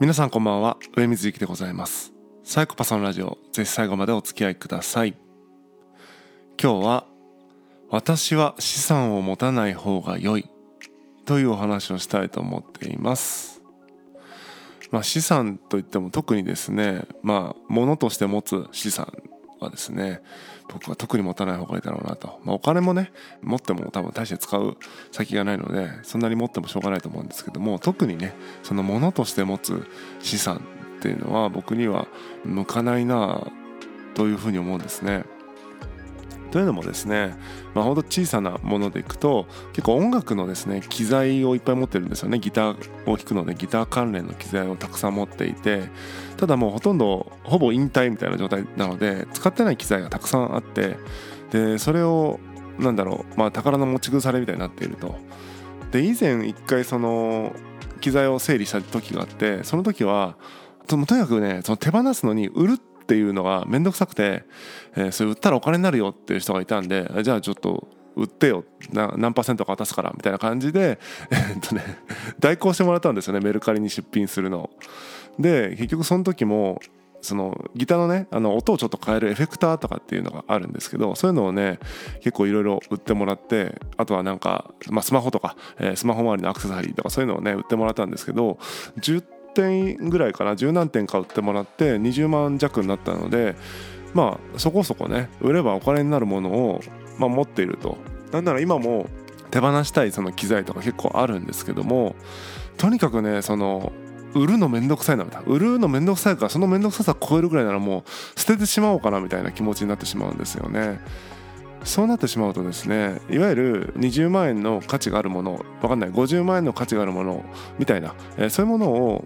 皆さんこんばんは。上水幸でございます。サイコパスのラジオぜひ最後までお付き合いください。今日は私は資産を持たない方が良い。というお話をしたいと思っています。まあ資産といっても特にですねまあ物として持つ資産はですね僕は特に持たない方がいいだろうなと、まあ、お金もね持っても多分大して使う先がないのでそんなに持ってもしょうがないと思うんですけども特にねそのものとして持つ資産っていうのは僕には向かないなというふうに思うんですね。というのもですね、まあ、ほんと小さなものでいくと結構音楽のですね機材をいっぱい持ってるんですよねギターを弾くのでギター関連の機材をたくさん持っていてただもうほとんどほぼ引退みたいな状態なので使ってない機材がたくさんあってでそれをなんだろう、まあ、宝の持ち腐れみたいになっていると。で以前一回その機材を整理した時があってその時はとにかくねその手放すのに売るっていうのが面倒くさくて、えー、それ売ったらお金になるよっていう人がいたんでじゃあちょっと売ってよ。何パーセントか渡すからみたいな感じで、えー、っとね、代行してもらったんですよね。メルカリに出品するので結局その時もそのギターのねあの音をちょっと変えるエフェクターとかっていうのがあるんですけどそういうのをね結構いろいろ売ってもらってあとはなんか、まあ、スマホとか、えー、スマホ周りのアクセサリーとかそういうのをね売ってもらったんですけど10点ぐらいかな十何点か売ってもらって20万弱になったのでまあそこそこね売ればお金になるものを、まあ、持っているとなんなら今も手放したいその機材とか結構あるんですけどもとにかくねその売るのめんどくさいなみたいな売るのめんどくさいからそのめんどくささ超えるぐらいならもう捨ててしまおうかなみたいな気持ちになってしまうんですよね。そうなってしまうとですねいわゆる20万円の価値があるものわかんない50万円の価値があるものみたいな、えー、そういうものを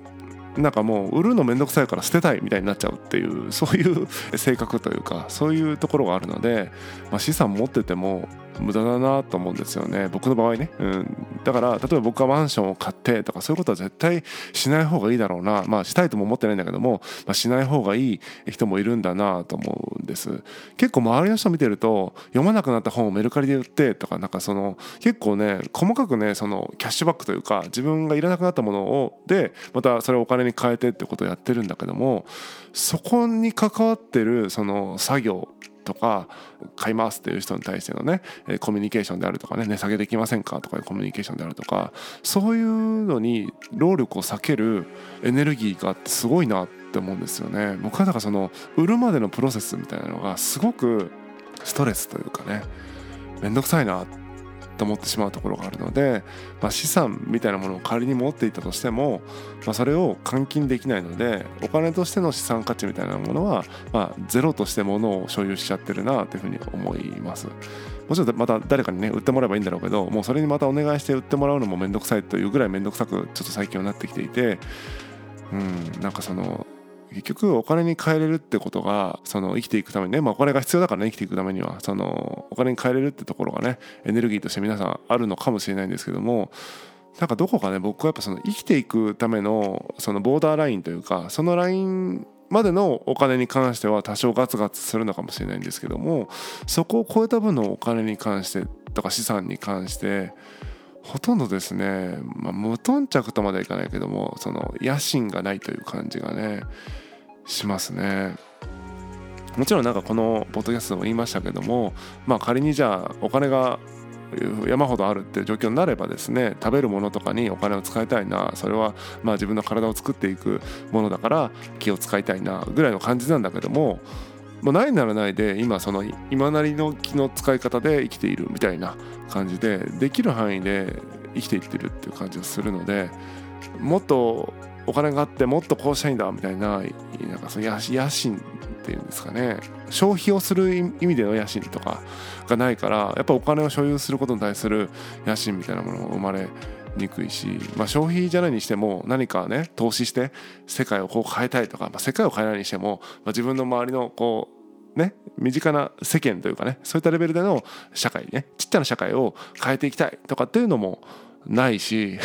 なんかもう売るの面倒くさいから捨てたいみたいになっちゃうっていうそういう性格というかそういうところがあるので、まあ、資産持ってても無駄だなと思うんですよね。僕の場合ね、うん、だから例えば僕がマンションを買ってとかそういうことは絶対しない方がいいだろうな。まあしたいとも思ってないんだけども、まあ、しない方がいい人もいるんだなと思うんです。結構周りの人見てると読まなくなった本をメルカリで売ってとかなんかその結構ね細かくねそのキャッシュバックというか自分がいらなくなったものをでまたそれをお金に変えてってことをやってるんだけどもそこに関わってるその作業とか買いますっていう人に対してのねコミュニケーションであるとかね値下げできませんかとかいうコミュニケーションであるとかそういうのに労力を避けるエネルギーがあってすごいなって思うんですよね。僕はだからその売るまでのプロセスみたいなのがすごくストレスというかねめんどくさいなってと思ってしまうところがあるので、まあ、資産みたいなものを仮に持っていたとしても、まあ、それを換金できないのでお金としての資産価値みたいなものは、まあ、ゼロとしてものを所有しちゃってるなというふうに思います。もちろんまた誰かにね売ってもらえばいいんだろうけどもうそれにまたお願いして売ってもらうのも面倒くさいというぐらい面倒くさくちょっと最近はなってきていてうんなんかその結局お金に換えれるってことがその生きていくためにね、まあ、お金が必要だからね生きていくためには。そのお金に換えれるってところがねエネルギーとして皆さんあるのかもしれないんですけどもなんかどこかね僕はやっぱその生きていくためのそのボーダーラインというかそのラインまでのお金に関しては多少ガツガツするのかもしれないんですけどもそこを超えた分のお金に関してとか資産に関してほとんどですね、まあ、無頓着とまではいかないけどもその野心がないという感じがねしますね。もちろんなんかこのポッドキャストでも言いましたけどもまあ仮にじゃあお金が山ほどあるって状況になればですね食べるものとかにお金を使いたいなそれはまあ自分の体を作っていくものだから気を使いたいなぐらいの感じなんだけども、まあ、ないならないで今その今なりの気の使い方で生きているみたいな感じでできる範囲で生きていってるっていう感じがするのでもっとお金があってもっとこうしたいんだみたいななんかその野心っていうんですかね。消費をする意味での野心とかがないからやっぱお金を所有することに対する野心みたいなものが生まれにくいし、まあ、消費じゃないにしても何かね投資して世界をこう変えたいとか、まあ、世界を変えないにしても、まあ、自分の周りのこうね身近な世間というかねそういったレベルでの社会ねちっちゃな社会を変えていきたいとかっていうのもないし。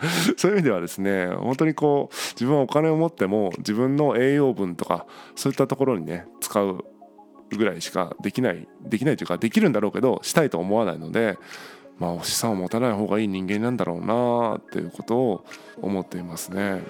そういう意味ではですね本当にこう自分はお金を持っても自分の栄養分とかそういったところにね使うぐらいしかできないできないというかできるんだろうけどしたいと思わないのでまあ資産を持たない方がいい人間なんだろうなっていうことを思っていますね。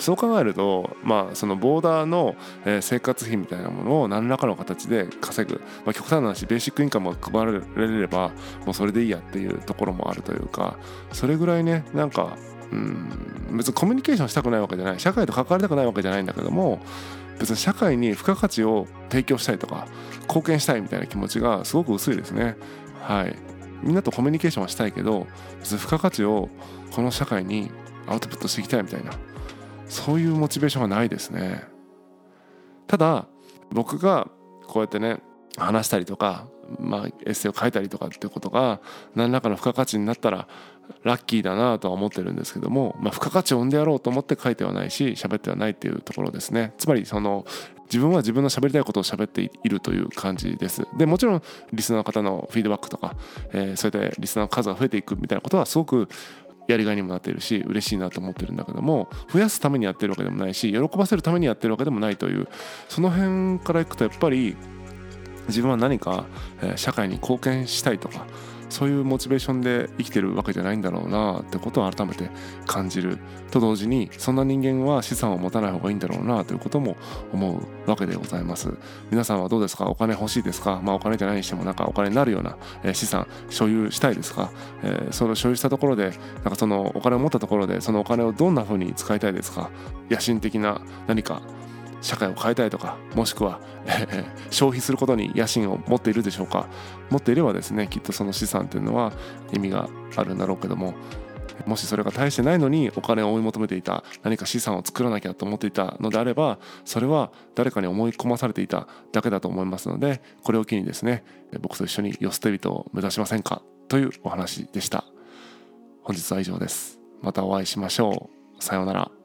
そう考えると、まあ、そのボーダーの生活費みたいなものを何らかの形で稼ぐ、まあ、極端な話ベーシックインカムを配られればもうそれでいいやっていうところもあるというかそれぐらいねなんかうん別にコミュニケーションしたくないわけじゃない。社会と関わりたくないわけじゃないんだけども別に社会に付加価値を提供したいとか貢献したいみたいな気持ちがすごく薄いですね。はい。みんなとコミュニケーションはしたいけど別に付加価値をこの社会にアウトプットしていきたいみたいな。そういうモチベーションはないですね。ただ僕がこうやってね話したりとか、まあ、エッセイを書いたりとかっていうことが何らかの付加価値になったらラッキーだなとは思ってるんですけども、まあ、付加価値を生んでやろうと思って書いてはないし喋ってはないっていうところですね。つまりその自分は自分の喋りたいことを喋っているという感じです。でもちろんリスナーの方のフィードバックとか、えー、そうやってリスナーの数が増えていくみたいなことはすごくやりがいにもなっているし嬉しいなと思ってるんだけども増やすためにやってるわけでもないし喜ばせるためにやってるわけでもないというその辺からいくとやっぱり自分は何か社会に貢献したいとかそういうモチベーションで生きてるわけじゃないんだろうなってことを改めて感じる。と同時にそんな人間は資産を持たない方がいいんだろうなということも思うわけでございます。皆さんはどうですか？お金欲しいですか？まあお金じゃないにしてもなんかお金になるような資産所有したいですか、えー、その所有したところでなんかそのお金を持ったところでそのお金をどんな風に使いたいですか？野心的な何か社会を変えたいとかもしくは、え 消費することに野心を持っているでしょうか。持っていればですねきっとその資産っていうのは意味があるんだろうけどももしそれが大してないのにお金を追い求めていた何か資産を作らなきゃと思っていたのであればそれは誰かに思い込まされていただけだと思いますのでこれを機にですね僕と一緒に世捨て人を目指しませんか？というお話でした。本日は以上です。またお会いしましょう。さようなら。